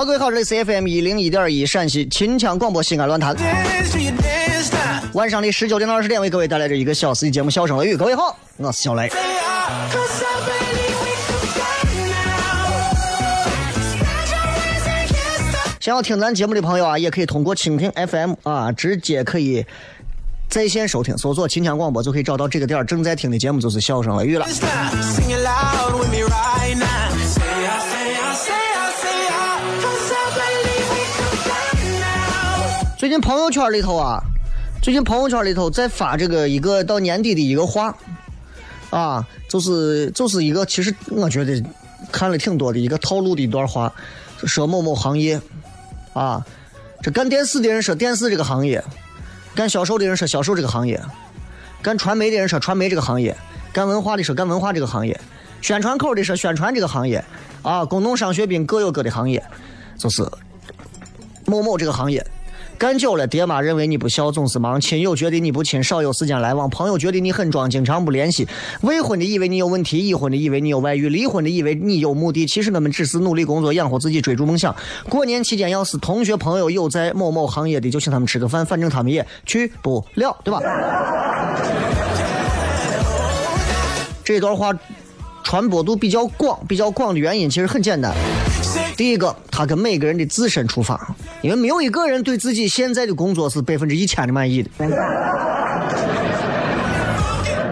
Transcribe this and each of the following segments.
好，各位好，这里是 FM 一零一点一陕西秦腔广播西安论坛，晚上的十九点到二十点为各位带来这一个小时的节目《笑声雷雨》。各位好，我是小雷。想要听咱节目的朋友啊，也可以通过蜻蜓 FM 啊，直接可以在线收听，搜索秦腔广播就可以找到这个点儿正在听的节目就是《笑声雷雨》了。最近朋友圈里头啊，最近朋友圈里头在发这个一个到年底的一个话，啊，就是就是一个其实我觉得看了挺多的一个套路的一段话，说某某行业啊，这干电视的人说电视这个行业，干销售的人说销售这个行业，干传媒的人说传媒这个行业，干文化的说干文化这个行业，宣传口的说宣传这个行业，啊，工农商学兵各有各的行业，就是某某这个行业。干久了，爹妈认为你不孝，总是忙；亲友觉得你不亲，少有时间来往；朋友觉得你很装，经常不联系；未婚的以为你有问题，已婚的以为你有外遇，离婚的以为你有目的。其实我们只是努力工作，养活自己，追逐梦想。过年期间，要是同学朋友有在某某行业的，就请他们吃个饭，反正他们也去不了，对吧？这段话传播度比较广，比较广的原因其实很简单。第一个，他跟每个人的自身出发，因为没有一个人对自己现在的工作是百分之一千的满意的，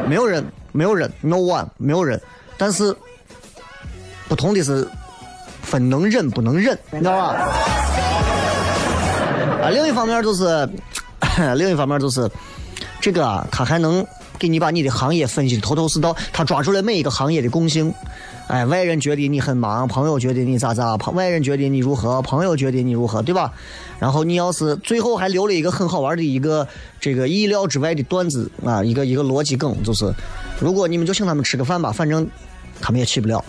没有人，没有人，no one，没有人。但是不同的是，分能忍不能忍，你知道吧？啊，另一方面就是，另一方面就是，这个啊，他还能给你把你的行业分析的头头是道，他抓住了每一个行业的共性。哎，外人觉得你很忙，朋友觉得你咋咋，朋外人觉得你如何，朋友觉得你如何，对吧？然后你要是最后还留了一个很好玩的一个这个意料之外的段子啊，一个一个逻辑梗，就是如果你们就请他们吃个饭吧，反正他们也去不了。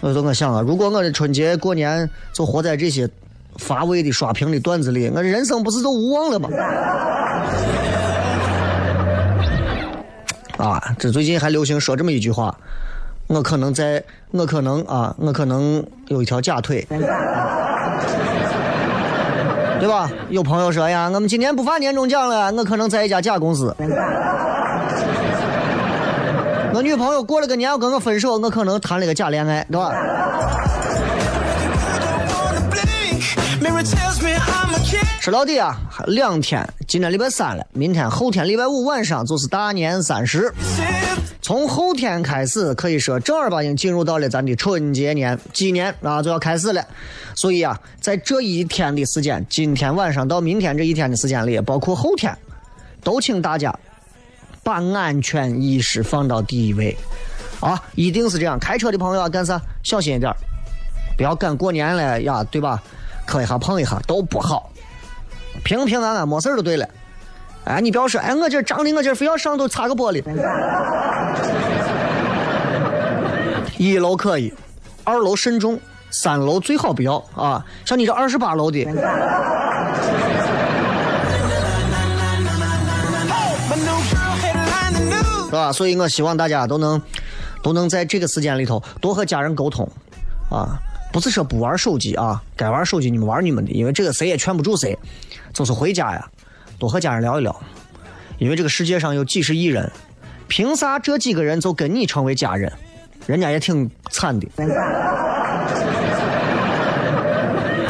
我就我想啊，如果我的春节过年就活在这些乏味的刷屏的段子里，我人生不是都无望了吗？啊，这最近还流行说这么一句话，我可能在，我可能啊，我可能有一条假腿，对吧？有朋友说呀，我们今年不发年终奖了，我可能在一家假公司。我女朋友过了个年要跟我分手，我可能谈了个假恋爱，对吧？说到底啊，两天，今天礼拜三了，明天后天礼拜五晚上就是大年三十。从后天开始，可以说正儿八经进入到了咱的春节年，鸡年啊就要开始了。所以啊，在这一天的时间，今天晚上到明天这一天的时间里，包括后天，都请大家把安全意识放到第一位，啊，一定是这样。开车的朋友啊干啥？小心一点，不要赶过年了呀，对吧？磕一下碰一下都不好，平平安安没事就对了。哎，你不要说，哎，我这张的我这非要上头擦个玻璃。一楼可以，二楼慎重，三楼最好不要啊！像你这二十八楼的，是吧？所以我希望大家都能都能在这个时间里头多和家人沟通啊，不是说不玩手机啊，该玩手机你们玩你们的，因为这个谁也劝不住谁，就是回家呀，多和家人聊一聊，因为这个世界上有几十亿人，凭啥这几个人就跟你成为家人？人家也挺惨的，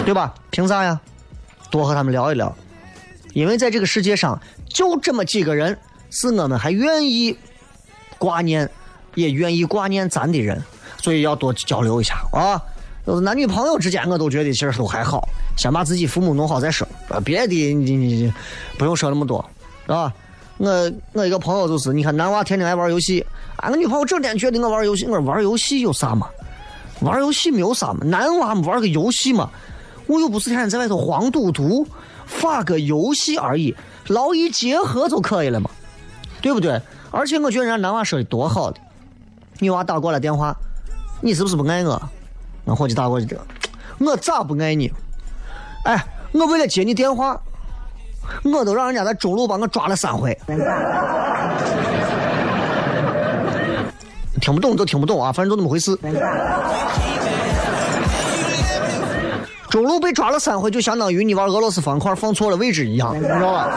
对吧？凭啥呀？多和他们聊一聊，因为在这个世界上就这么几个人，是我们还愿意挂念，也愿意挂念咱的人，所以要多交流一下啊。就是男女朋友之间，我都觉得其实都还好，先把自己父母弄好再说，啊，别的你你你不用说那么多，是吧？我我一个朋友就是，你看男娃天天爱玩游戏，俺个女朋友整天觉得我玩游戏，我说玩游戏有啥嘛？玩游戏没有啥嘛，男娃们玩个游戏嘛，我又不是天天在外头黄赌毒，发个游戏而已，劳逸结合就可以了嘛，对不对？而且我觉得人家男娃说的多好的，女娃打过来电话，你是不是不爱我？那伙计打过去这，我咋不爱你？哎，我为了接你电话，我都让人家在中路把我抓了三回。听不懂就听不懂啊，反正就那么回事。中路被抓了三回，就相当于你玩俄罗斯方块放错了位置一样，你知道吧？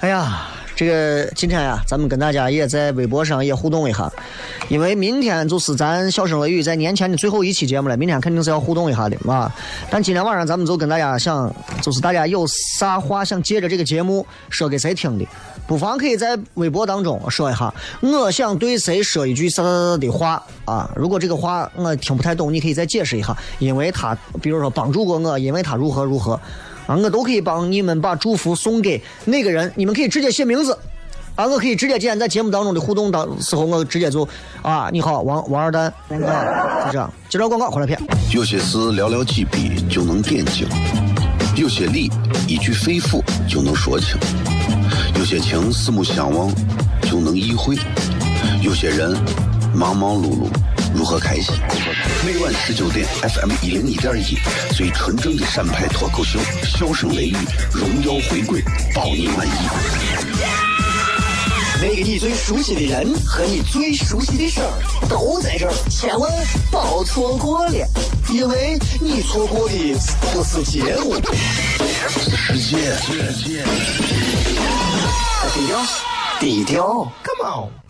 哎呀，这个今天呀，咱们跟大家也在微博上也互动一下，因为明天就是咱笑声雷雨在年前的最后一期节目了，明天肯定是要互动一下的啊。但今天晚上咱们就跟大家想，就是大家有啥话想借着这个节目说给谁听的，不妨可以在微博当中说一下，我想对谁说一句啥啥啥的话啊。如果这个话我听不太懂，你可以再解释一下，因为他比如说帮助过我，因为他如何如何。啊，我都可以帮你们把祝福送给那个人，你们可以直接写名字，啊，我可以直接今天在节目当中的互动当时候，我直接就啊，你好，王王二蛋，啊，就这样，接着广告回来片。有些事寥寥几笔就能点睛，有些理一句肺腑就能说清，有些情四目相望就能意会，有些人忙忙碌碌如何开心？每晚十九点，FM 一零一点一，最纯正的陕派脱口秀，笑声雷雨，荣耀回归，包你满意。那个你最熟悉的人和你最熟悉的事儿都在这儿，千万别错过了，因为你错过的不是节目。世界，低调，低调，Come on。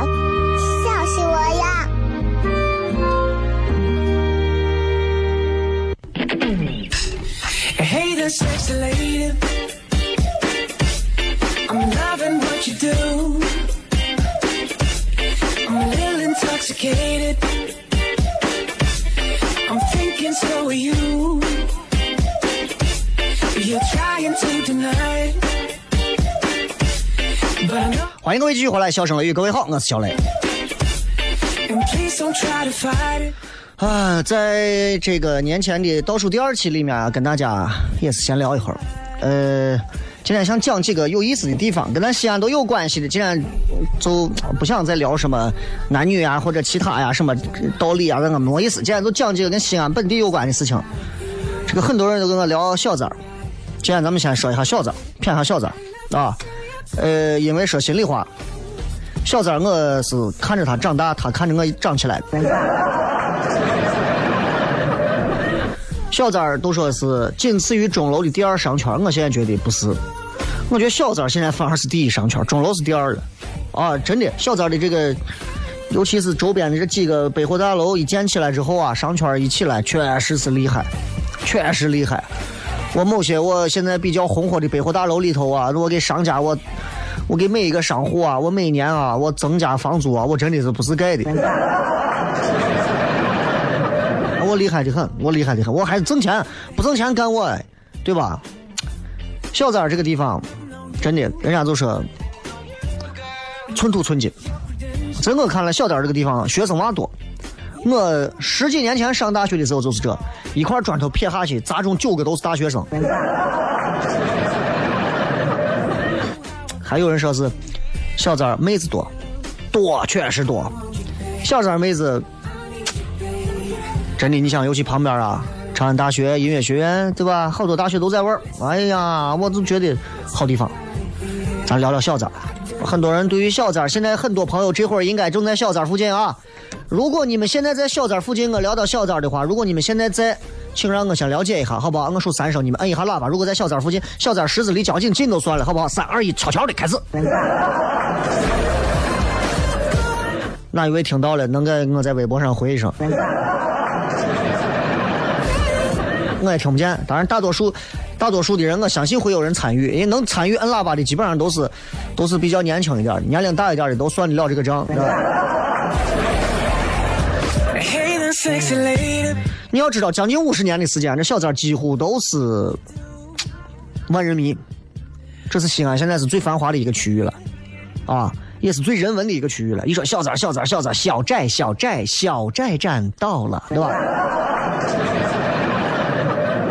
sexy lady. I'm loving what you do. I'm a little intoxicated. I'm thinking so are you. You're trying to deny. But I know, 欢迎各位继续回来，笑声雷雨，各位好，我是小雷。and please don't try to fight it. 啊，在这个年前的倒数第二期里面，跟大家也是闲聊一会儿。呃，今天想讲几个有意思的地方，跟咱西安都有关系的。今天就不想再聊什么男女啊，或者其他呀、什么道理啊，那个没意思。今天就讲几个跟西安本地有关的事情。这个很多人都跟我聊小三儿，今天咱们先说一下小三儿，骗一下小三儿啊。呃，因为说心里话，小三儿我是看着他长大，他看着我长起来的。小三儿都说是仅次于钟楼的第二商圈，我现在觉得不是，我觉得小三儿现在反而是第一商圈，钟楼是第二了。啊，真的，小三儿的这个，尤其是周边的这几个百货大楼一建起来之后啊，商圈一起来，确实是厉害，确实厉害。我某些我现在比较红火的百货大楼里头啊，我给商家我，我给每一个商户啊，我每年啊，我增加房租啊，我真的是不是盖的。厉害的很，我厉害的很，我还是挣钱，不挣钱干我，对吧？小三儿这个地方，真的，人家就说寸土寸金。在我看来，小三儿这个地方学生娃多。我十几年前上大学的时候就是这，一块砖头撇下去，砸中九个都是大学生。还有人说是 小三儿妹子多，多确实多。小三儿妹子真的，你想，尤其旁边啊，长安大学音乐学院，对吧？好多大学都在玩。哎呀，我就觉得好地方。咱聊聊小三。很多人对于小三，现在很多朋友这会儿应该正在小三附近啊。如果你们现在在小三附近，我聊到小三的话，如果你们现在在，请让我先了解一下，好不好？我数三声，你们摁一下喇叭。如果在小三附近，小三十字离交警近都算了，好不好？三二一，悄悄的开始。哪一位听到了，能给我在微博上回一声？我也听不见。当然，大多数大多数的人，我相信会有人参与，因为能参与摁喇叭的，基本上都是都是比较年轻一点的，年龄大一点的都算得了这个账。你要知道，将近五十年的时间，这小三几乎都是万人迷。这是西安现在是最繁华的一个区域了，啊，也是最人文的一个区域了。一说小三，小三，小三，小寨，小寨，小寨站到了，对吧？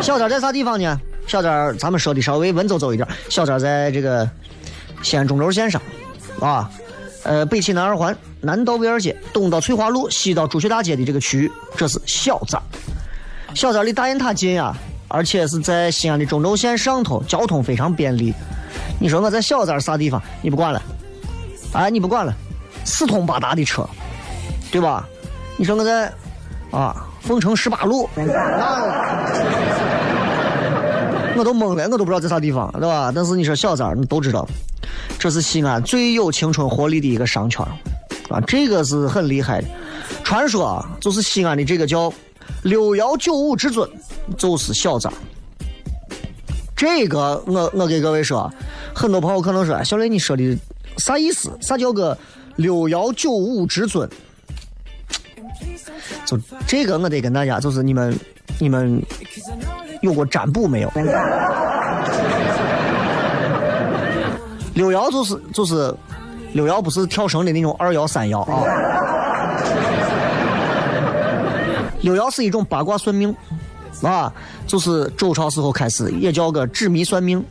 小三在啥地方呢？小三，咱们说的稍微文绉绉一点。小三在这个西安中轴线上，啊，呃，北起南二环，南到威尔街，东到翠华路，西到朱雀大街的这个区域，这是小三。小三离大雁塔近呀，而且是在西安的中轴线上头，交通非常便利。你说我在小三啥地方？你不管了，哎，你不管了，四通八达的车，对吧？你说我在啊凤城十八路，我都懵了，我都不知道在啥地方，对吧？但是你说小三儿，你都知道，这是西安最有青春活力的一个商圈啊，这个是很厉害的。传说啊，就是西安的这个叫六幺九五至尊，就是小三儿。这个我我给各位说，很多朋友可能说，小雷你说的啥意思？啥叫个六幺九五至尊？就这个我得跟大家，就是你们你们有过占卜没有？六爻就是就是六爻不是跳绳的那种二爻三爻啊。六爻是一种八卦算命，啊，就是周朝时候开始也叫个纸迷算命。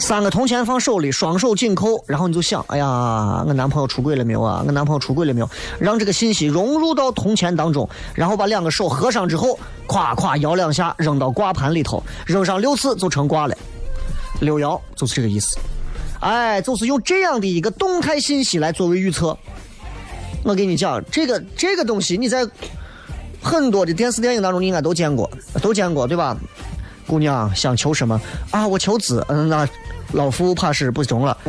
三个铜钱放手里，双手紧扣，然后你就想，哎呀，我男朋友出轨了没有啊？我男朋友出轨了没有？让这个信息融入到铜钱当中，然后把两个手合上之后，咵咵摇两下，扔到挂盘里头，扔上六次就成挂了。六爻就是这个意思，哎，就是用这样的一个动态信息来作为预测。我跟你讲，这个这个东西你在很多的电视电影当中你应该都见过，都见过对吧？姑娘想求什么啊？我求子，嗯，那老夫怕是不中了。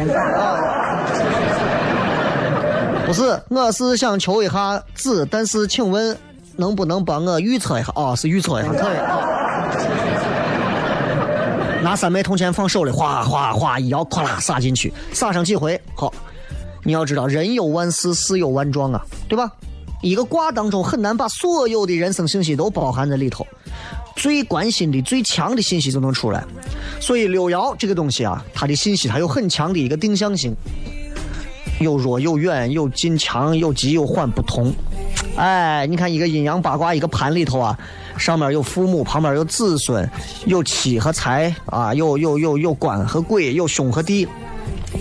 不是，我是想求一下子，但是请问能不能帮我预测一下？哦，是预测一下，可以。拿三枚铜钱放手里，哗哗哗一摇，咵啦撒进去，撒上几回，好。你要知道，人有万事，事有万状啊，对吧？一个卦当中很难把所有的人生信息都包含在里头，最关心的、最强的信息就能出来。所以六爻这个东西啊，它的信息它有很强的一个定向性，有弱有远，有近强，有急有缓，不同。哎，你看一个阴阳八卦一个盘里头啊，上面有父母，旁边有子孙，有妻和财啊，有有有有官和鬼，有兄和弟，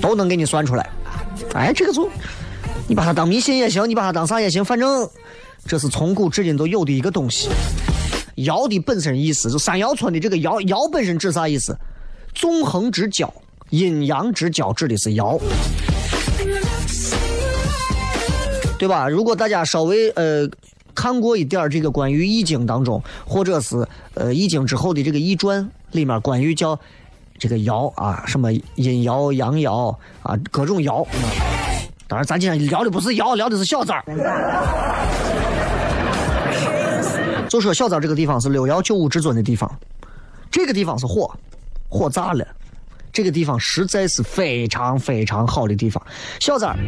都能给你算出来。哎，这个就你把它当迷信也行，你把它当啥也行，反正这是从古至今都有的一个东西。爻的本身意思，就三爻村的这个爻，爻本身指啥意思？纵横之交，阴阳之交指的是爻。对吧？如果大家稍微呃看过一点儿这个关于易经当中，或者是呃易经之后的这个易传里面关于叫这个爻啊，什么阴爻、阳爻啊，各种爻。当然，咱今天聊的不是爻，聊的是小寨儿。就说小寨这个地方是六爻九五至尊的地方，这个地方是火，火炸了。这个地方实在是非常非常好的地方。小寨儿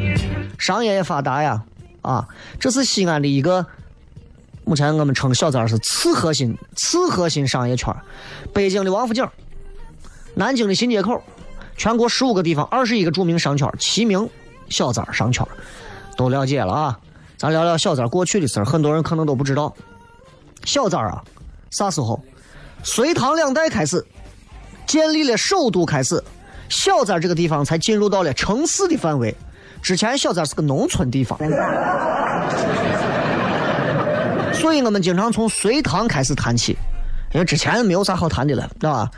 商业也发达呀，啊，这是西安的一个，目前我们称小寨儿是次核心、次核心商业圈北京的王府井，南京的新街口，全国十五个地方，二十一个著名商圈齐名小寨儿商圈，都了解了啊。咱聊聊小寨过去的事儿，很多人可能都不知道。小寨儿啊，啥时候？隋唐两代开始。建立了首都开始，小寨这个地方才进入到了城市的范围。之前小寨是个农村地方，所以我们经常从隋唐开始谈起，因为之前没有啥好谈的了，知道吧？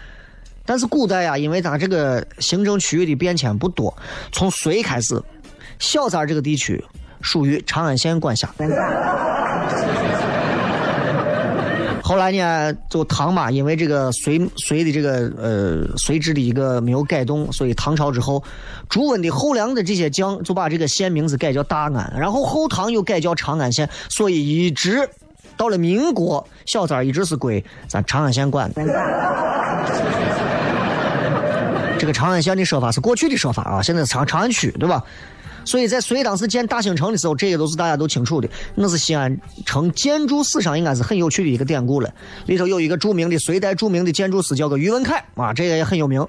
但是古代呀，因为它这个行政区域的变迁不多，从隋开始，小寨这个地区属于长安县管辖。后来呢，就唐嘛，因为这个隋隋的这个呃隋制的一个没有改动，所以唐朝之后，朱温的后梁的这些将就把这个县名字改叫大安，然后后唐又改叫长安县，所以一直到了民国，小寨一直是归咱长安县管。这个长安县的说法是过去的说法啊，现在是长长安区，对吧？所以在隋当时建大兴城的时候，这些都是大家都清楚的。那是西安城建筑史上应该是很有趣的一个典故了。里头有一个著名的隋代著名的建筑师叫个宇文恺啊，这个也很有名。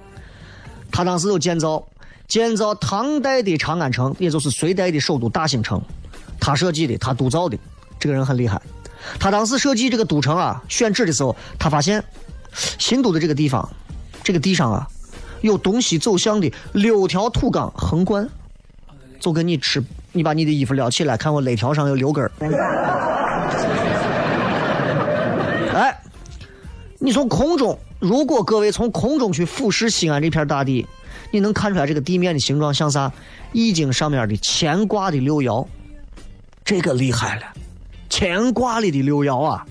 他当时就建造建造唐代的长安城，也就是隋代的首都大兴城，他设计的，他督造的。这个人很厉害。他当时设计这个都城啊，选址的时候，他发现新都的这个地方，这个地上啊，有东西走向的六条土岗横贯。就跟你吃，你把你的衣服撩起来，看我肋条上有六根儿。哎，你从空中，如果各位从空中去俯视西安这片大地，你能看出来这个地面的形状像啥？易经上面的乾卦的六爻，这个厉害了。乾卦里的六爻啊，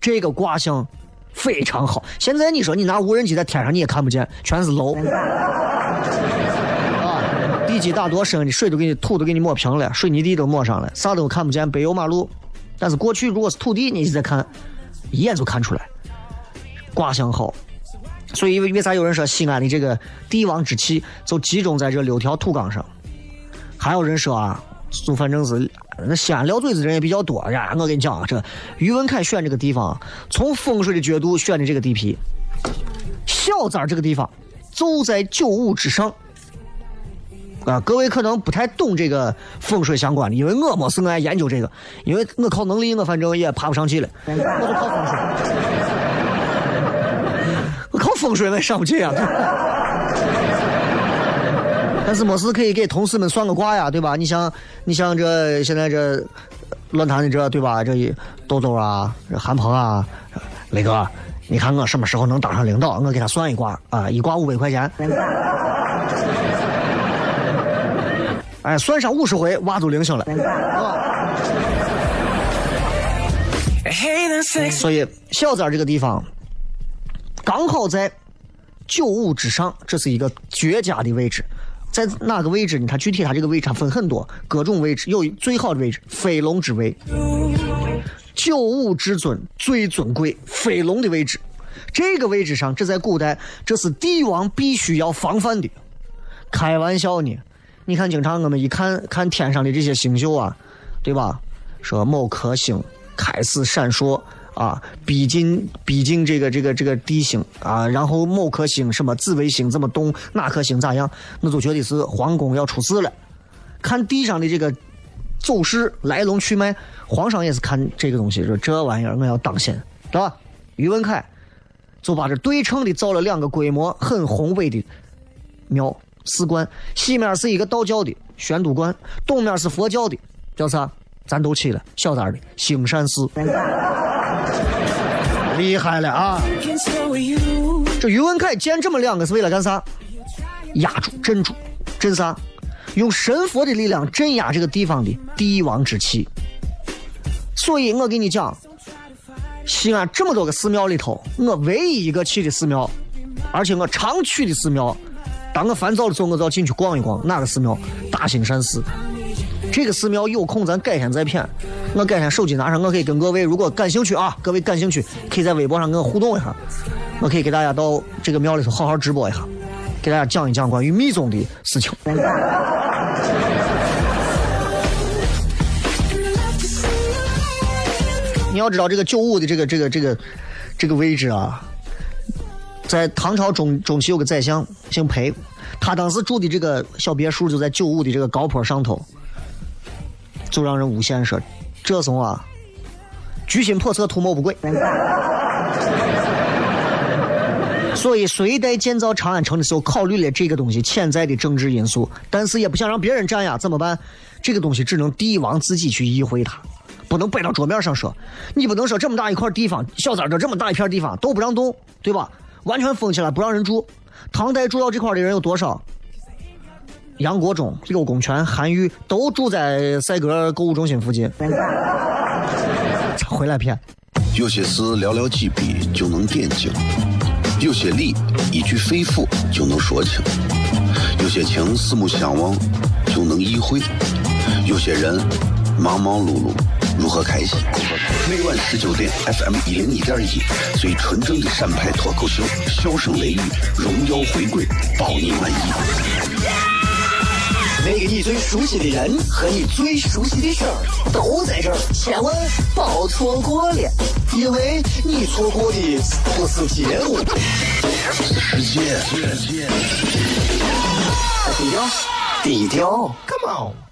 这个卦象非常好。现在你说你拿无人机在天上你也看不见，全是楼。地基打多深的水都给你土都给你抹平了，水泥地都抹上了，啥都看不见，柏油马路。但是过去如果是土地，你再看，一眼就看出来，卦象好。所以为为啥有人说西安的这个帝王之气就集中在这六条土岗上？还有人说啊，就反正是那西安撂嘴子人也比较多呀。我跟你讲啊，这于文凯选这个地方，从风水的角度选的这个地皮，小寨这个地方就在九五之上。啊，各位可能不太懂这个风水相关的，因为我没是爱研究这个，因为我靠能力，我反正也爬不上去了，我就靠风水，我靠风水我也上不去啊。但是没事可以给同事们算个卦呀，对吧？你像你像这现在这论坛的这对吧？这豆豆啊，韩鹏啊，雷哥，你看我什么时候能当上领导？我给他算一卦啊，一卦五百块钱。哎，算上五十回，娃都灵性了。所以小寨这个地方刚好在九五之上，这是一个绝佳的位置。在哪个位置呢？它具体它这个位置分很多，各种位置有最好的位置，飞龙之位。九五至尊最尊贵，飞龙的位置。这个位置上，这在古代这是帝王必须要防范的。开玩笑呢。你看，经常我们一看看天上的这些星宿啊，对吧？说某颗星开始闪烁啊，逼近逼近这个这个这个地星啊，然后某颗星什么紫微星怎么动，哪颗星咋样，那就觉得是皇宫要出事了。看地上的这个走势来龙去脉，皇上也是看这个东西，说这玩意儿我要当心，对吧？宇文恺就把这对称的造了两个规模很宏伟的庙。寺观西面是一个道教的玄都观，东面是佛教的，叫啥？咱都去了，小点的兴善寺，厉害了啊！这于文凯建这么两个是为了干啥？压住、镇住、镇啥？用神佛的力量镇压这个地方的帝王之气。所以我跟你讲，西安这么多个寺庙里头，我唯一一个去的寺庙，而且我常去的寺庙，当我烦躁的时候，我就要进去逛一逛。哪个寺庙？大兴善寺。这个寺庙有空咱改天再谝。我改天手机拿上，我可以跟各位，如果感兴趣啊，各位感兴趣，可以在微博上跟我互动一下。我可以给大家到这个庙里头好好直播一下，给大家讲一讲关于密宗的事情。你要知道这个九五的这个这个这个这个位置啊，在唐朝中中期有个宰相姓裴，他当时住的这个小别墅就在九五的这个高坡上头，就让人诬陷说，这怂啊，居心叵测，图谋不轨。所以，隋代建造长安城的时候，考虑了这个东西潜在的政治因素，但是也不想让别人占呀，怎么办？这个东西只能帝王自己去意会它，不能摆到桌面上说。你不能说这么大一块地方，小三儿这么大一片地方都不让动，对吧？完全封起来不让人住。唐代住到这块的人有多少？杨国忠、柳公权、韩愈都住在赛格购物中心附近。回来骗。有些事寥寥几笔就能点睛，有些理一句肺腑就能说清，有些情四目相望就能意会，有些人忙忙碌碌如何开心？每晚十九点，FM 一零一点一，最纯正的陕派脱口秀，笑声雷雨，荣耀回归，保你满意。那个你最熟悉的人和你最熟悉的事儿都在这儿，千万别错过了，因为你错过的不是节目，是世界。低调，低调，Come on。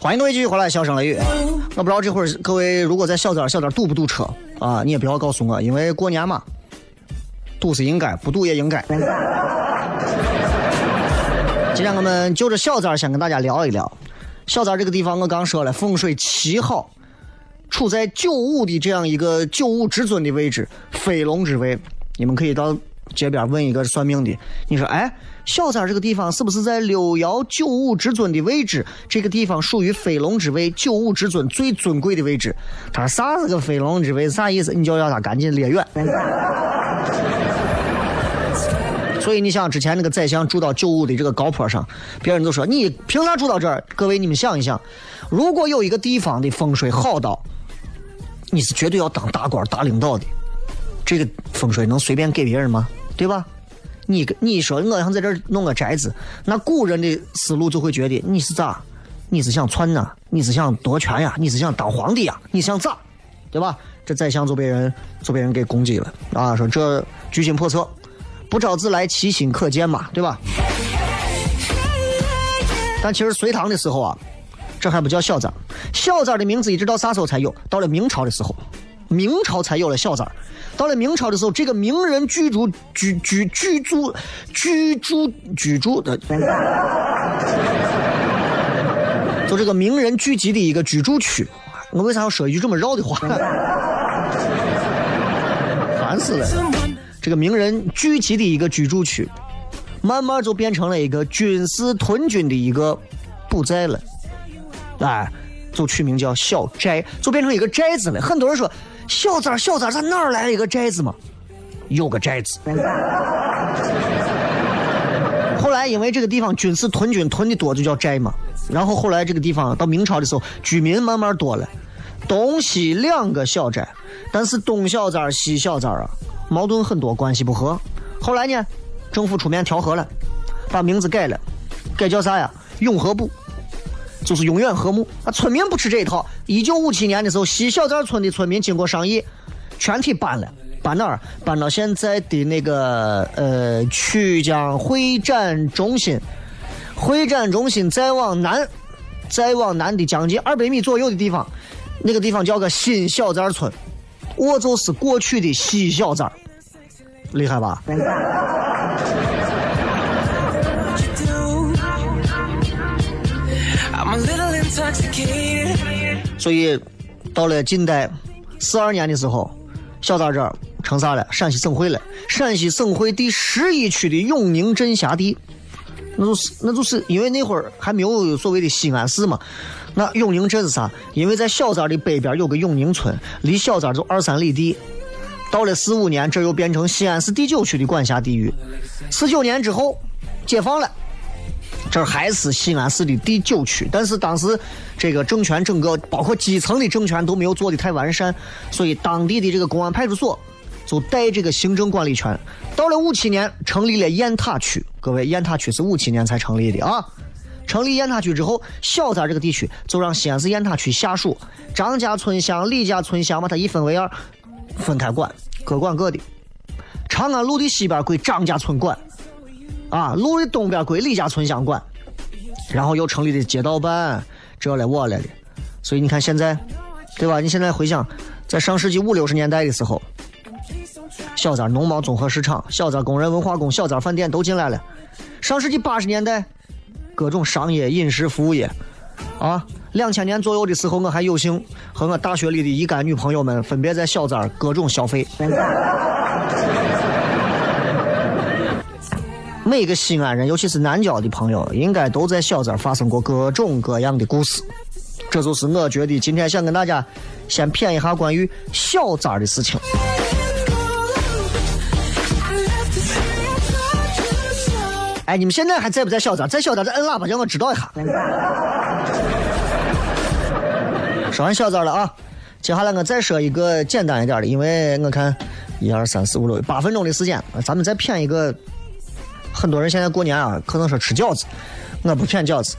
欢迎各位继续回来，笑声雷雨。我不知道这会儿各位如果在小点小点堵不堵车啊？你也不要告诉我，因为过年嘛，堵是应该，不堵也应该。今天我们就着小寨儿先跟大家聊一聊。小寨儿这个地方，我刚说了，风水奇好，处在九五的这样一个九五之尊的位置，飞龙之位。你们可以到街边问一个算命的，你说，哎，小三这个地方是不是在六爻九五之尊的位置？这个地方属于飞龙之位，九五之尊最尊贵的位置。他说啥是个飞龙之位？啥意思？你就要他赶紧列远。所以你想，之前那个宰相住到九五的这个高坡上，别人都说你凭啥住到这儿？各位，你们想一想，如果有一个地方的风水好到，你是绝对要当大官、大领导的，这个风水能随便给别人吗？对吧？你你说我想在这弄个宅子，那古人的思路就会觉得你是咋？你是想篡呐？你是想夺权呀？你是想当皇帝呀？你想咋？对吧？这宰相就被人就被人给攻击了啊！说这居心叵测，不招自来，其心可见嘛，对吧？但其实隋唐的时候啊，这还不叫小寨儿，小寨儿的名字一直到啥时候才有？到了明朝的时候，明朝才有了小寨儿。到了明朝的时候，这个名人居住居居居住居住居住的，就这个名人聚集的一个居住区。我为啥要说一句这么绕的话？烦死了！这个名人聚集的一个居住区，慢慢就变成了一个军事屯军的一个布寨了。哎，就取名叫小寨，就变成一个寨子了。很多人说小寨儿小寨儿，咱哪儿来了一个寨子嘛？有个寨子。后来因为这个地方军事屯军屯的多，就叫寨嘛。然后后来这个地方到明朝的时候，居民慢慢多了，东西两个小寨，但是东小寨儿西小寨儿啊，矛盾很多，关系不和。后来呢，政府出面调和了，把名字改了，改叫啥呀？永和部。就是永远和睦。啊，村民不吃这一套。一九五七年的时候，西小寨村的村民经过商议，全体搬了，搬哪儿？搬到现在的那个呃曲江会展中心。会展中心再往南，再往南的将近二百米左右的地方，那个地方叫个新小寨村，我就是过去的西小寨，厉害吧？所以到了近代四二年的时候，小寨这儿成啥了？陕西省会了。陕西省会第十一区的永宁镇辖地，那就是那就是因为那会儿还没有所谓的西安市嘛。那永宁镇是啥？因为在小寨的北边有个永宁村，离小寨就二三里地。到了四五年，这又变成西安市第九区的管辖地域。四九年之后，解放了。这还是西安市的第九区，但是当时这个政权整个包括基层的政权都没有做的太完善，所以当地的这个公安派出所就带这个行政管理权。到了五七年，成立了雁塔区，各位，雁塔区是五七年才成立的啊。成立雁塔区之后，小寨这个地区就让西安市雁塔区下属张家村乡、李家村乡把它一分为二，分开管，各管各的。长安路的西边归张家村管。啊，路的东边归李家村乡管，然后又成立的街道办，这了我了的，所以你看现在，对吧？你现在回想，在上世纪五六十年代的时候，小寨农贸综合市场、小寨工人文化宫、小寨饭店都进来了。上世纪八十年代，各种商业饮食服务业，啊，两千年左右的时候，我还有幸和我大学里的一干女朋友们分别在小寨各种消费。每个西安人，尤其是南郊的朋友，应该都在小寨发生过各种各样的故事。这就是我觉得今天想跟大家先谝一下关于小寨的事情。哎，你们现在还在不在小寨？在小寨再摁喇叭，让我知道一下。说完小寨了啊，接下来我再说一个简单一点的，因为我看一二三四五六八分钟的时间，咱们再谝一个。很多人现在过年啊，可能说吃饺子，我不骗饺子，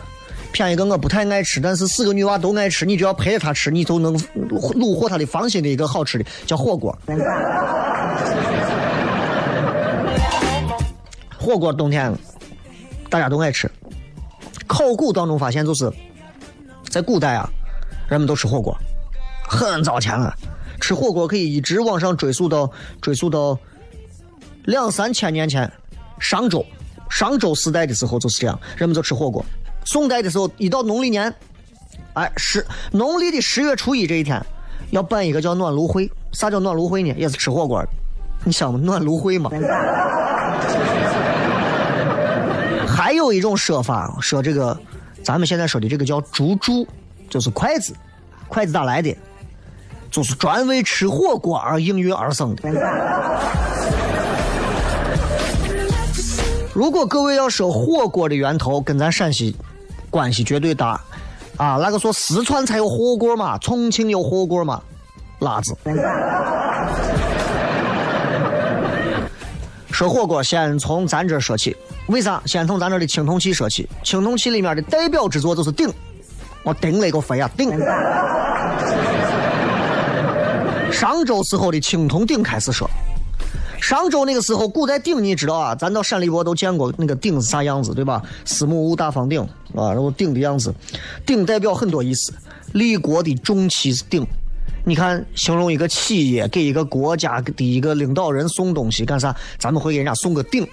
骗一个我不太爱吃，但是四个女娃都爱吃，你只要陪着她吃，你都能虏获她的芳心的一个好吃的，叫火锅。火锅冬天大家都爱吃，考古当中发现就是，在古代啊，人们都吃火锅，很早前了，吃。火锅可以一直往上追溯到追溯到两三千年前。商周，商周时代的时候就是这样，人们就吃火锅。宋代的时候，一到农历年，哎，十农历的十月初一这一天，要办一个叫暖炉会。啥叫暖炉会呢？也是吃火锅。你想嘛，暖炉会嘛。还有一种说法，说这个，咱们现在说的这个叫竹箸，就是筷子，筷子咋来的？就是专为吃火锅而应运而生的。如果各位要说火锅的源头跟咱陕西关系绝对大，啊，那个说四川才有火锅嘛，重庆有火锅嘛，辣子。说火锅先从咱这说起，为啥？先从咱这的青铜器说起。青铜器里面的代表之作就是鼎，我顶了个肺啊，鼎。商周时候的青铜鼎开始说。商周那个时候，古代鼎你知道啊？咱到陕历博都见过那个鼎是啥样子，对吧？司母戊大方鼎啊，然后鼎的样子，鼎代表很多意思。立国的重器是鼎，你看，形容一个企业给一个国家的一个领导人送东西干啥？咱们会给人家送个鼎，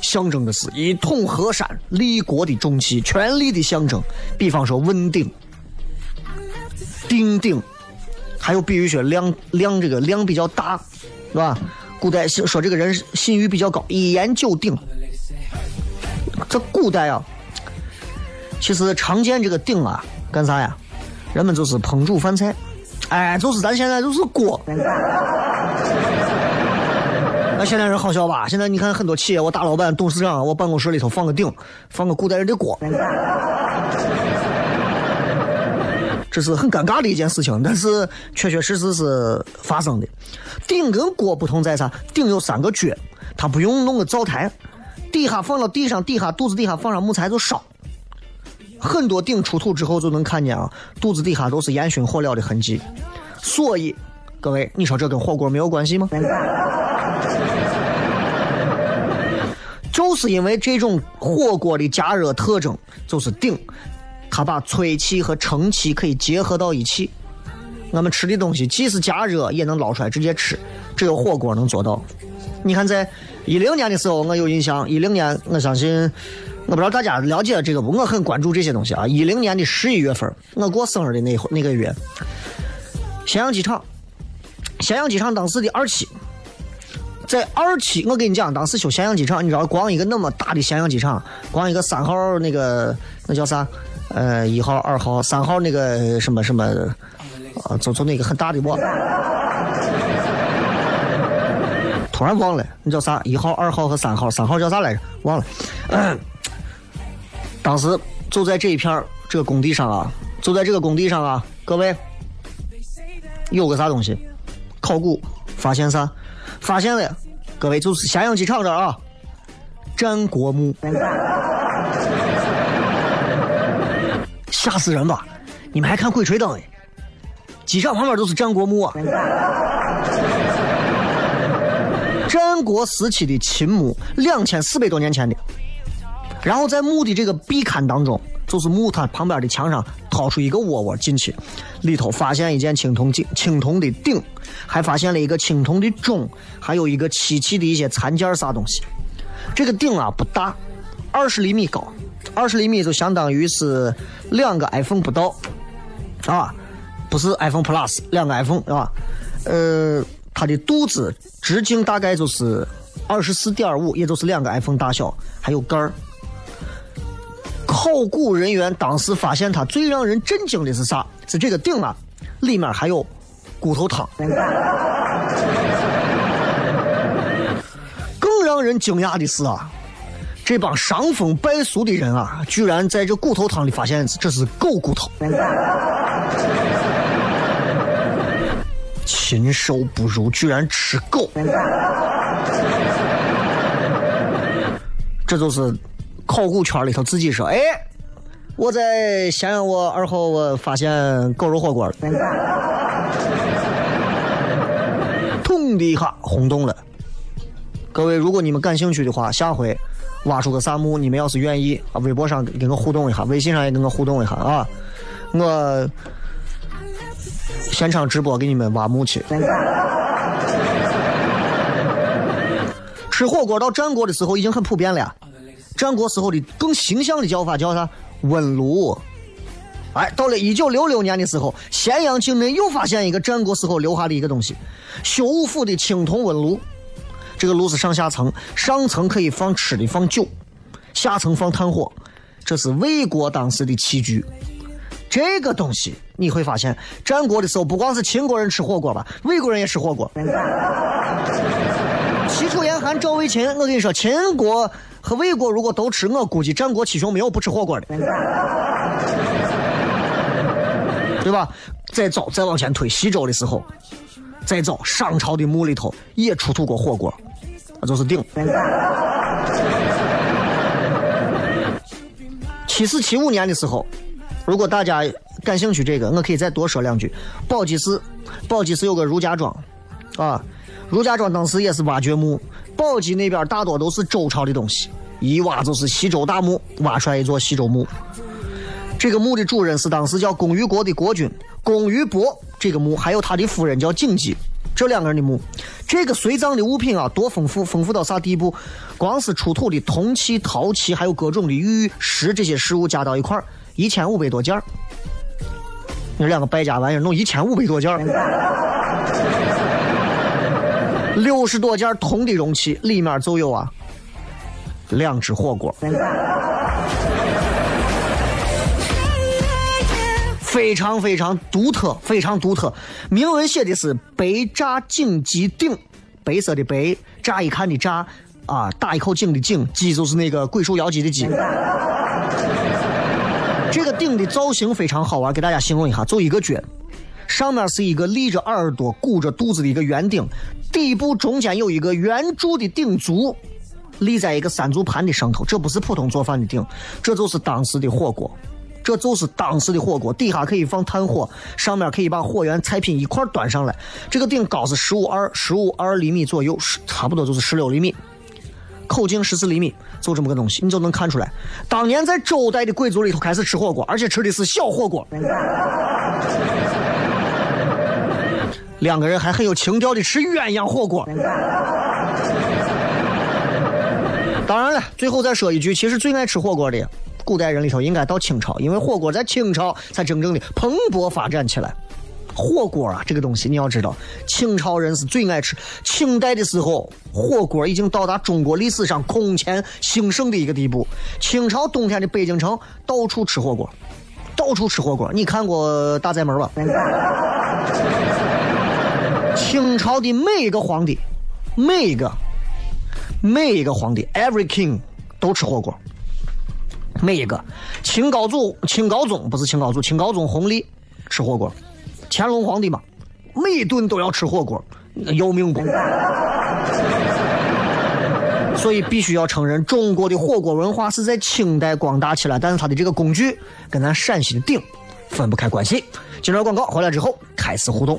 象征的是一统河山、立国的重器、权力的象征。比方说问鼎、鼎鼎，还有比喻说量量这个量比较大，是吧？古代说这个人信誉比较高，一言九鼎。这古代啊，其实常见这个鼎啊，干啥呀？人们就是烹煮饭菜，哎，就是咱现在就是锅。那现在人好笑吧？现在你看很多企业，我大老板、董事长，我办公室里头放个鼎，放个古代人的锅。这是很尴尬的一件事情，但是确确实实是发生的。鼎跟锅不同在啥？鼎有三个脚，它不用弄个灶台，底下放到地上，底下肚子底下放上木材就烧。很多鼎出土之后就能看见啊，肚子底下都是烟熏火燎的痕迹。所以，各位，你说这跟火锅没有关系吗？就是因为这种火锅的加热特征，就是鼎，它把炊气和成气可以结合到一起。我们吃的东西既是加热，也能捞出来直接吃，只有火锅能做到。你看，在一零年的时候，我有印象，一零年，我相信，我不知道大家了解这个不？我很关注这些东西啊。一零年的十一月份，我过生日的那那个月，咸阳机场，咸阳机场当时的二期，在二期，我跟你讲，当时修咸阳机场，你知道，光一个那么大的咸阳机场，光一个三号那个那叫啥？呃，一号、二号、三号那个什么什么，啊，就就那个很大的我。突然忘了，那叫啥？一号、二号和三号，三号叫啥来着？忘了。嗯、当时就在这一片这个工地上啊，就在这个工地上啊，各位有个啥东西？考古发现啥？发现了，各位就是咸阳机场这啊，战国墓，吓死人吧！你们还看鬼吹灯哎？机场旁边都是战国墓啊！战国时期的秦墓，两千四百多年前的。然后在墓的这个壁龛当中，就是墓它旁边的墙上掏出一个窝窝进去，里头发现一件青铜镜、青铜的鼎，还发现了一个青铜的钟，还有一个漆器的一些残件啥东西。这个鼎啊不大，二十厘米高，二十厘米就相当于是两个 iPhone 不到，啊，不是 iPhone Plus，两个 iPhone 是吧？呃，它的肚子直径大概就是二十四点五，也就是两个 iPhone 大小，还有盖儿。考古人员当时发现它最让人震惊的是啥？是这个鼎啊，里面还有骨头汤。更让人惊讶的是啊，这帮伤风败俗的人啊，居然在这骨头汤里发现这是狗骨头。禽兽不如，居然吃狗！这就是考古圈里头自己说，哎，我在咸阳，我二号我发现狗肉火锅了，痛的一下轰动了。各位，如果你们感兴趣的话，下回挖出个啥墓，你们要是愿意啊，微博上跟我互动一下，微信上也跟我互动一下啊，我现场直播给你们挖墓去。吃火锅到战国的时候已经很普遍了。战国时候的更形象的叫法叫啥？温炉。哎，到了一九六六年的时候，咸阳境内又发现一个战国时候留下的一个东西——修武府的青铜温炉。这个炉是上下层，上层可以放吃的放酒，下层放炭火。这是魏国当时的器具。这个东西你会发现，战国的时候不光是秦国人吃火锅吧，魏国人也吃火锅。齐楚燕韩赵魏秦，我跟你说，秦国和魏国如果都吃，我估计战国七雄没有不吃火锅的，对吧？再早再往前推，西周的时候，再早商朝的墓里头也出土过火锅，那就是鼎。七四七五年的时候，如果大家感兴趣这个，我可以再多说两句。宝鸡市，宝鸡市有个儒家庄，啊。儒家庄当时也是挖掘墓，宝鸡那边大多都是周朝的东西，一挖就是西周大墓，挖出来一座西周墓。这个墓的主人是当时叫龚于国的国君龚于伯，这个墓还有他的夫人叫景姬，这两个人的墓。这个随葬的物品啊，多丰富，丰富到啥地步？光是出土的铜器、陶器，还有各种的玉石这些饰物加到一块儿，一千五百多件。那两个败家玩意儿弄一千五百多件儿。六十多件铜的容器，里面就有啊两只火锅，非常非常独特，非常独特。铭文写的是“白炸井鸡鼎”，白色的白，乍一看的乍啊，打一口井的井，鸡就是那个鬼鼠咬鸡的鸡。这个鼎的造型非常好玩，给大家形容一下，就一个撅。上面是一个立着耳朵、鼓着肚子的一个圆顶，底部中间有一个圆柱的鼎足，立在一个三足盘的上头。这不是普通做饭的鼎，这就是当时的火锅，这就是当时的火锅，底下可以放炭火，上面可以把火源菜品一块端上来。这个顶高是十五二十五二厘米左右，差不多就是十六厘米，口径十四厘米，就这么个东西，你就能看出来，当年在周代的贵族里头开始吃火锅，而且吃的是小火锅。两个人还很有情调的吃鸳鸯火锅。当然了，最后再说一句，其实最爱吃火锅的古代人里头应该到清朝，因为火锅在清朝才真正的蓬勃发展起来。火锅啊，这个东西你要知道，清朝人是最爱吃。清代的时候，火锅已经到达中国历史上空前兴盛的一个地步。清朝冬天的北京城到处吃火锅，到处吃火锅。你看过大宅门吧？清朝的每一个皇帝，每一个每一个皇帝，every king 都吃火锅。每一个清高祖、清高宗不是清高祖，清高宗弘历吃火锅。乾隆皇帝嘛，每顿都要吃火锅，要命不？所以必须要承认，中国的火锅文化是在清代光大起来，但是它的这个工具跟咱陕西的鼎分不开关系。接着广告回来之后开始互动。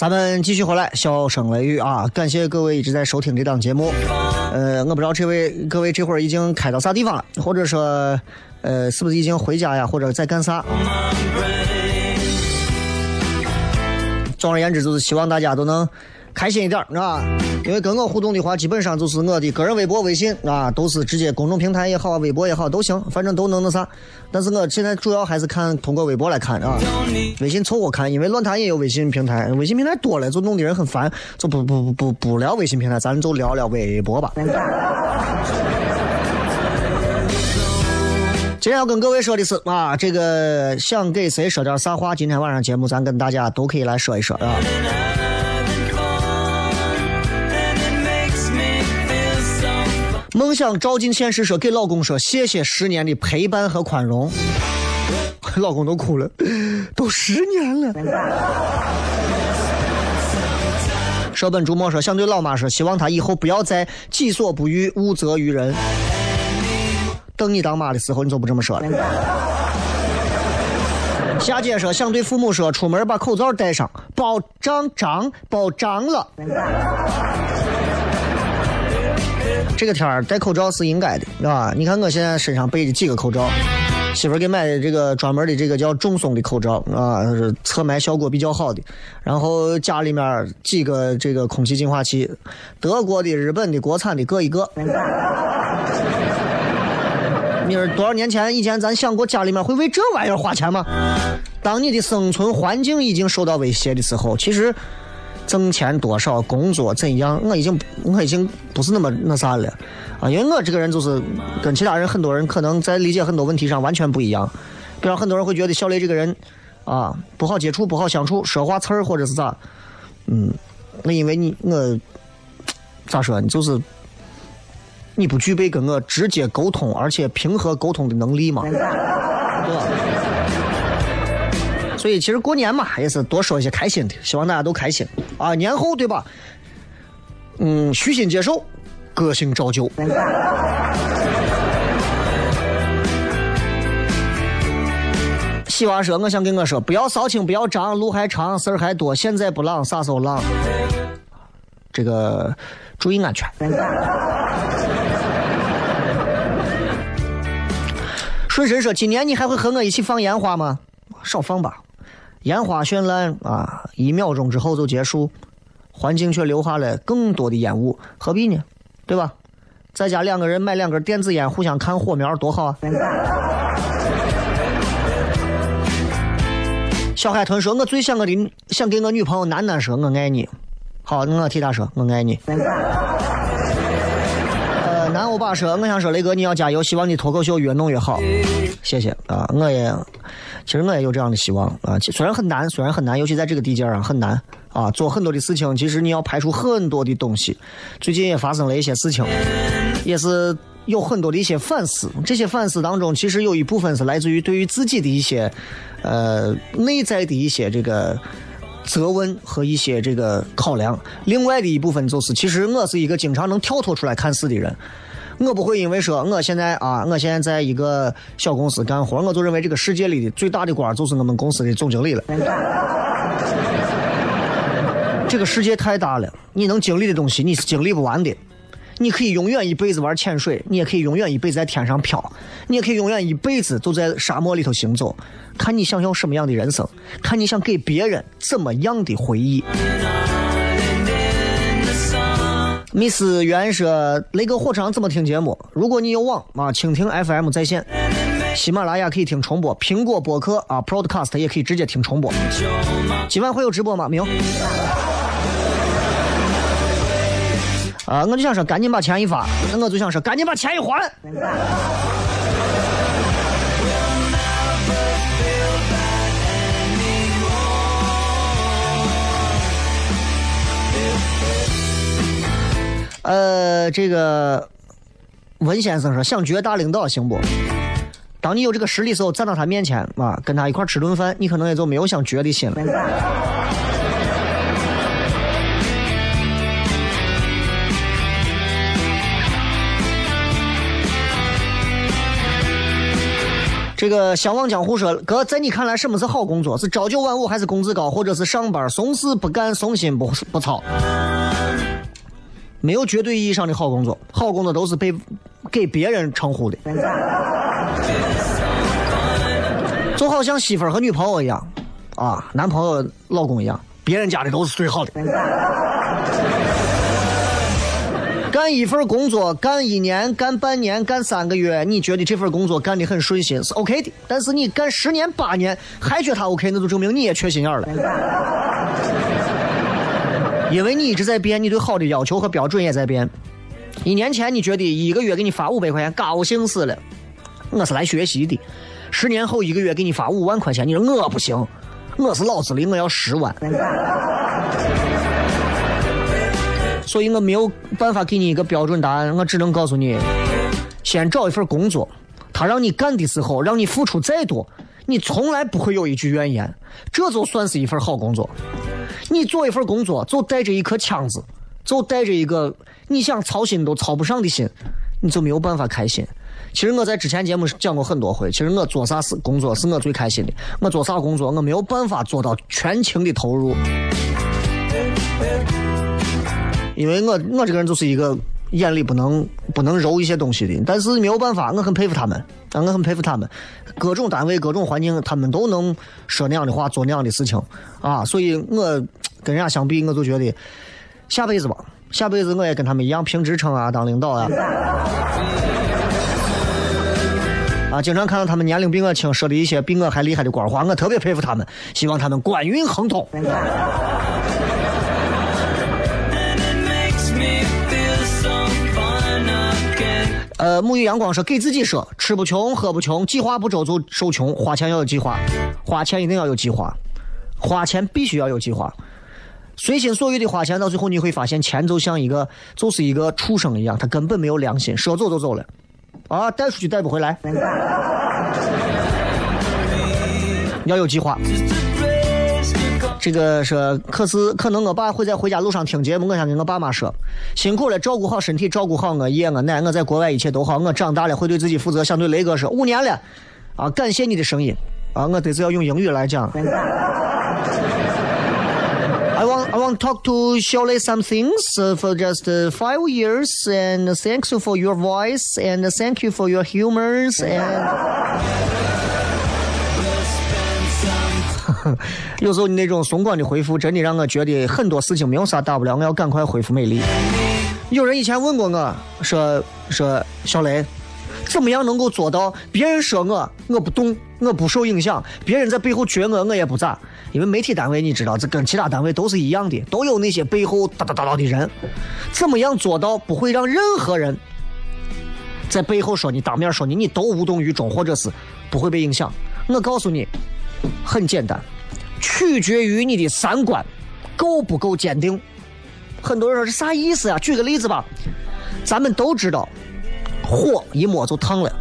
咱们继续回来，笑声雷雨啊！感谢各位一直在收听这档节目。呃，我不知道这位各位这会儿已经开到啥地方了，或者说，呃，是不是已经回家呀，或者在干啥？总而言之，就是希望大家都能开心一点，是吧！因为跟我互动的话，基本上就是我的个人微博、微信啊，都是直接公众平台也好，微博也好都行，反正都能那啥。但是我现在主要还是看通过微博来看啊，微信凑合看，因为论坛也有微信平台，微信平台多了就弄得人很烦，就不不不不不聊微信平台，咱就聊聊微博吧。今天要跟各位说的是啊，这个想给谁说点啥话，今天晚上节目咱跟大家都可以来说一说啊。梦想照进现实说，给老公说谢谢十年的陪伴和宽容。老公都哭了，都十年了。舍本逐末说，想对老妈说，希望她以后不要再己所不欲，勿责于人。等你当妈的时候，你就不这么说了。夏姐说，想对父母说，出门把口罩戴上，保障脏，保脏了。这个天儿戴口罩是应该的，啊！你看我现在身上背着几个口罩，媳妇给买的这个专门的这个叫中松的口罩啊，是侧霾效果比较好的。然后家里面几个这个空气净化器，德国的、日本的、国产的各一个。你说多少年前以前咱想过家里面会为这玩意儿花钱吗？当你的生存环境已经受到威胁的时候，其实挣钱多少、工作怎样，我已经我已经不是那么那啥了啊！因为我这个人就是跟其他人很多人可能在理解很多问题上完全不一样。比方很多人会觉得小雷这个人啊不好接触、不好相处，说话刺儿或者是咋，嗯，那因为你我咋说，你就是。你不具备跟我直接沟通而且平和沟通的能力嘛，对吧？所以其实过年嘛，也是多说一些开心的，希望大家都开心啊。年后对吧？嗯，虚心接受，个性照旧。西娃说：“我想跟我说，不要骚情，不要张，路还长，事儿还多，现在不浪，啥时候浪？这个注意安全。”顺神说：“今年你还会和我一起放烟花吗？少放吧，烟花绚烂啊，一秒钟之后就结束，环境却留下了更多的烟雾，何必呢？对吧？在家两个人买两根电子烟，互相看火苗，多好啊！”小海豚说：“我最想我的想给我女朋友楠楠说，我爱你。”好，我替她说，我爱你。呃，男欧巴说：“我想说雷哥，你要加油，希望你脱口秀越弄越好。”谢谢啊，我也，其实我也有这样的希望啊。虽然很难，虽然很难，尤其在这个地界上很难啊。做很多的事情，其实你要排除很多的东西。最近也发生了一些事情，也是有很多的一些反思。这些反思当中，其实有一部分是来自于对于自己的一些。呃，内在的一些这个责问和一些这个考量，另外的一部分就是，其实我是一个经常能跳脱出来看事的人，我不会因为说我现在啊，我现在在一个小公司干活，我就认为这个世界里的最大的官就是我们公司的总经理了。这个世界太大了，你能经历的东西你是经历不完的。你可以永远一辈子玩潜水，你也可以永远一辈子在天上飘，你也可以永远一辈子都在沙漠里头行走。看你想要什么样的人生，看你想给别人怎么样的回忆。Miss 袁说：“雷哥火场怎么听节目？如果你有网啊，蜻蜓 FM 在线，喜马拉雅可以听重播，苹果播客啊 Podcast 也可以直接听重播。今晚会有直播吗？没有。”啊，我就想说，赶紧把钱一发；我就想说，赶紧把钱一还。呃，这个文先生说，想绝大领导行不？当你有这个实力时候，站到他面前啊，跟他一块吃顿饭，你可能也就没有想绝的心了。这个相忘江湖说，哥，在你看来什么是好工作？是朝九晚五，还是工资高，或者是上班怂事不干，怂心不不操？没有绝对意义上的好工作，好工作都是被给别人称呼的。就好像媳妇和女朋友一样，啊，男朋友、老公一样，别人家的都是最好的。干一份工作，干一年，干半年，干三个月，你觉得这份工作干得很顺心是 OK 的。但是你干十年八年还觉得他 OK，那就证明你也缺心眼了。因为你一直在变，你对好的要求和标准也在变。一年前你觉得一个月给你发五百块钱高兴死了，我是来学习的。十年后一个月给你发五万块钱，你说我不行，我是老子的，我要十万。所以我没有办法给你一个标准答案，我只能告诉你，先找一份工作，他让你干的时候，让你付出再多，你从来不会有一句怨言，这就算是一份好工作。你做一份工作，就带着一颗枪子，就带着一个你想操心都操不上的心，你就没有办法开心。其实我在之前节目讲过很多回，其实我做啥事工作是我最开心的，我做啥工作我没有办法做到全情的投入。因为我我这个人就是一个眼里不能不能揉一些东西的，但是没有办法，我很佩服他们，啊，我很佩服他们，各种单位各种环境，他们都能说那样的话，做那样的事情，啊，所以我跟人家相比，我就觉得下辈子吧，下辈子我也跟他们一样评职称啊，当领导啊，啊，经常看到他们年龄比我轻，说的一些比我还厉害的官话，我特别佩服他们，希望他们官运亨通。呃，沐浴阳光说给自己说，吃不穷，喝不穷，计划不周就受穷。花钱要有计划，花钱一定要有计划，花钱必须要有计划。随心所欲的花钱，到最后你会发现，钱就像一个，就是一个畜生一样，他根本没有良心，说走就走了，啊，带出去带不回来。你 要有计划。这个说，可是可能我爸会在回家路上听节目，我想跟我爸妈说，辛苦了，照顾好身体，照顾好我爷我奶，我在国外一切都好，我长大了会对自己负责。想对雷哥说，五年了，啊，感谢你的声音，啊，我这次要用英语来讲。I want I want talk to Shirley some things for just five years, and thanks for your voice, and thank you for your humors, and. 有时候你那种松广的回复，真的让我觉得很多事情没有啥大不了，我要赶快恢复美丽。有人以前问过我说说小雷，怎么样能够做到别人说我我不动，我不受影响，别人在背后撅我我也不咋？因为媒体单位你知道，这跟其他单位都是一样的，都有那些背后哒哒哒哒的人。怎么样做到不会让任何人在背后说你，当面说你，你都无动于衷，或者是不会被影响？我告诉你，很简单，取决于你的三观够不够坚定。很多人说是啥意思呀？举个例子吧，咱们都知道，火一摸就烫了，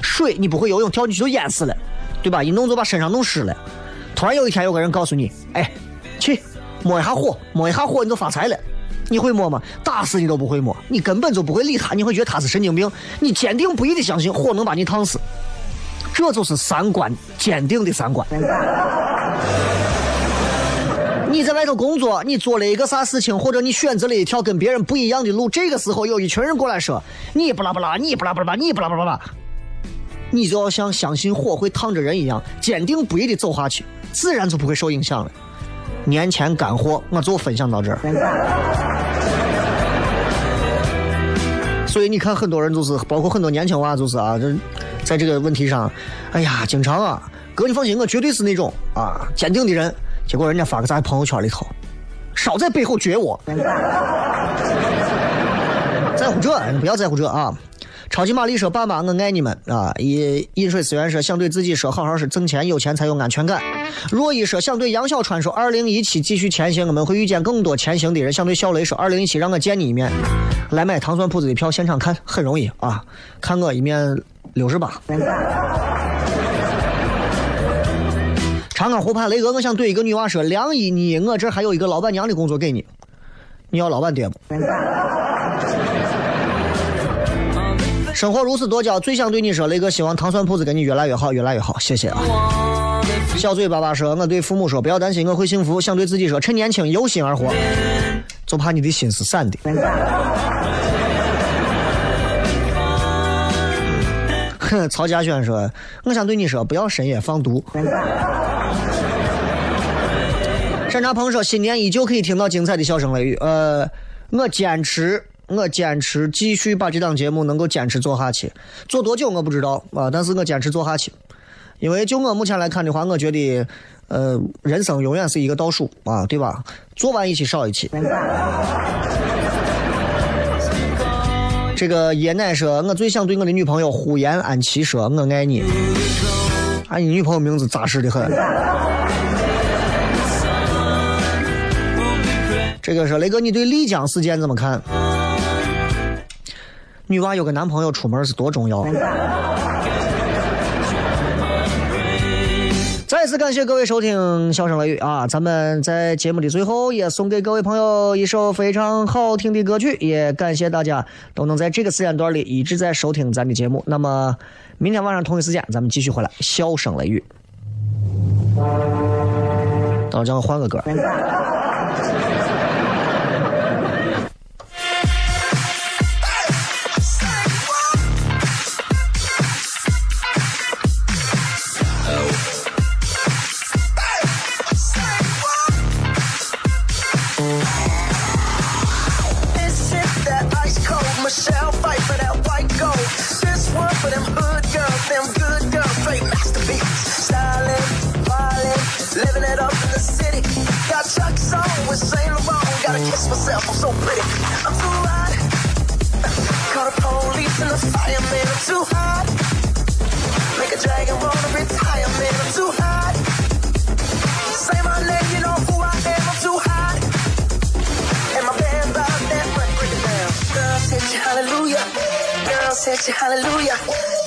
水你不会游泳，跳进去就淹死了，对吧？一弄就把身上弄湿了。突然有一天有个人告诉你，哎，去摸一下火，摸一下火你就发财了。你会摸吗？打死你都不会摸，你根本就不会理他，你会觉得他是神经病。你坚定不移的相信火能把你烫死，这就是三观坚定的三观。你在外头工作，你做了一个啥事情，或者你选择了一条跟别人不一样的路，这个时候有一群人过来说你不拉不拉，你不拉不拉，你不拉不拉，你就要像相信火会烫着人一样，坚定不移的走下去，自然就不会受影响了。年前干货，我就分享到这儿。所以你看，很多人就是，包括很多年轻娃，就是啊，这在这个问题上，哎呀，经常啊，哥你放心，我绝对是那种啊坚定的人。结果人家发个在朋友圈里头，少在背后撅我。在乎这，不要在乎这啊！超级玛丽说：“爸妈，我爱你们。啊！”饮饮水思源说：“想对自己说，好好是挣钱，有钱才有安全感。”若一说：“想对杨小川说，二零一七继续前行，我们会遇见更多前行的人。”想对小雷说：“二零一七让我见你一面，来买糖蒜铺子的票，现场看很容易啊！看我一面六十八。”长冈湖畔，雷哥，我想对一个女娃说：“梁一你，我这还有一个老板娘的工作给你，你要老板爹不？”生活如此多娇，最想对你说，雷哥，希望糖蒜铺子跟你越来越好，越来越好，谢谢啊！小嘴巴巴说：“我对父母说，不要担心，我会幸福。”想对自己说：“趁年轻，有心而活，就怕你的心是散的。”曹家轩说：“我想对你说，不要深夜放毒。”山茶鹏说：“新年依旧可以听到精彩的笑声雷雨。”呃，我坚持，我坚持继续把这档节目能够坚持做下去。做多久我不知道啊，但是我坚持做下去。因为就我目前来看的话，我觉得，呃，人生永远是一个倒数啊，对吧？做完一期少一期。这个爷奶说：“我最想对我的女朋友呼延安琪说，我爱你。”啊，你女朋友名字扎实的很。这个说雷哥，你对丽江事件怎么看？女娃有个男朋友出门是多重要啊？再次感谢各位收听《笑声雷雨》啊！咱们在节目的最后也送给各位朋友一首非常好听的歌曲，也感谢大家都能在这个时间段里一直在收听咱的节目。那么明天晚上同一时间，咱们继续回来《笑声雷雨》。等会儿我换个歌。Too hot. Make a dragon wanna retire, man, I'm too hot. Say my name, you know who I am, I'm too hot. And my band about that, break it down. Girl, said you hallelujah. Girl, said you hallelujah.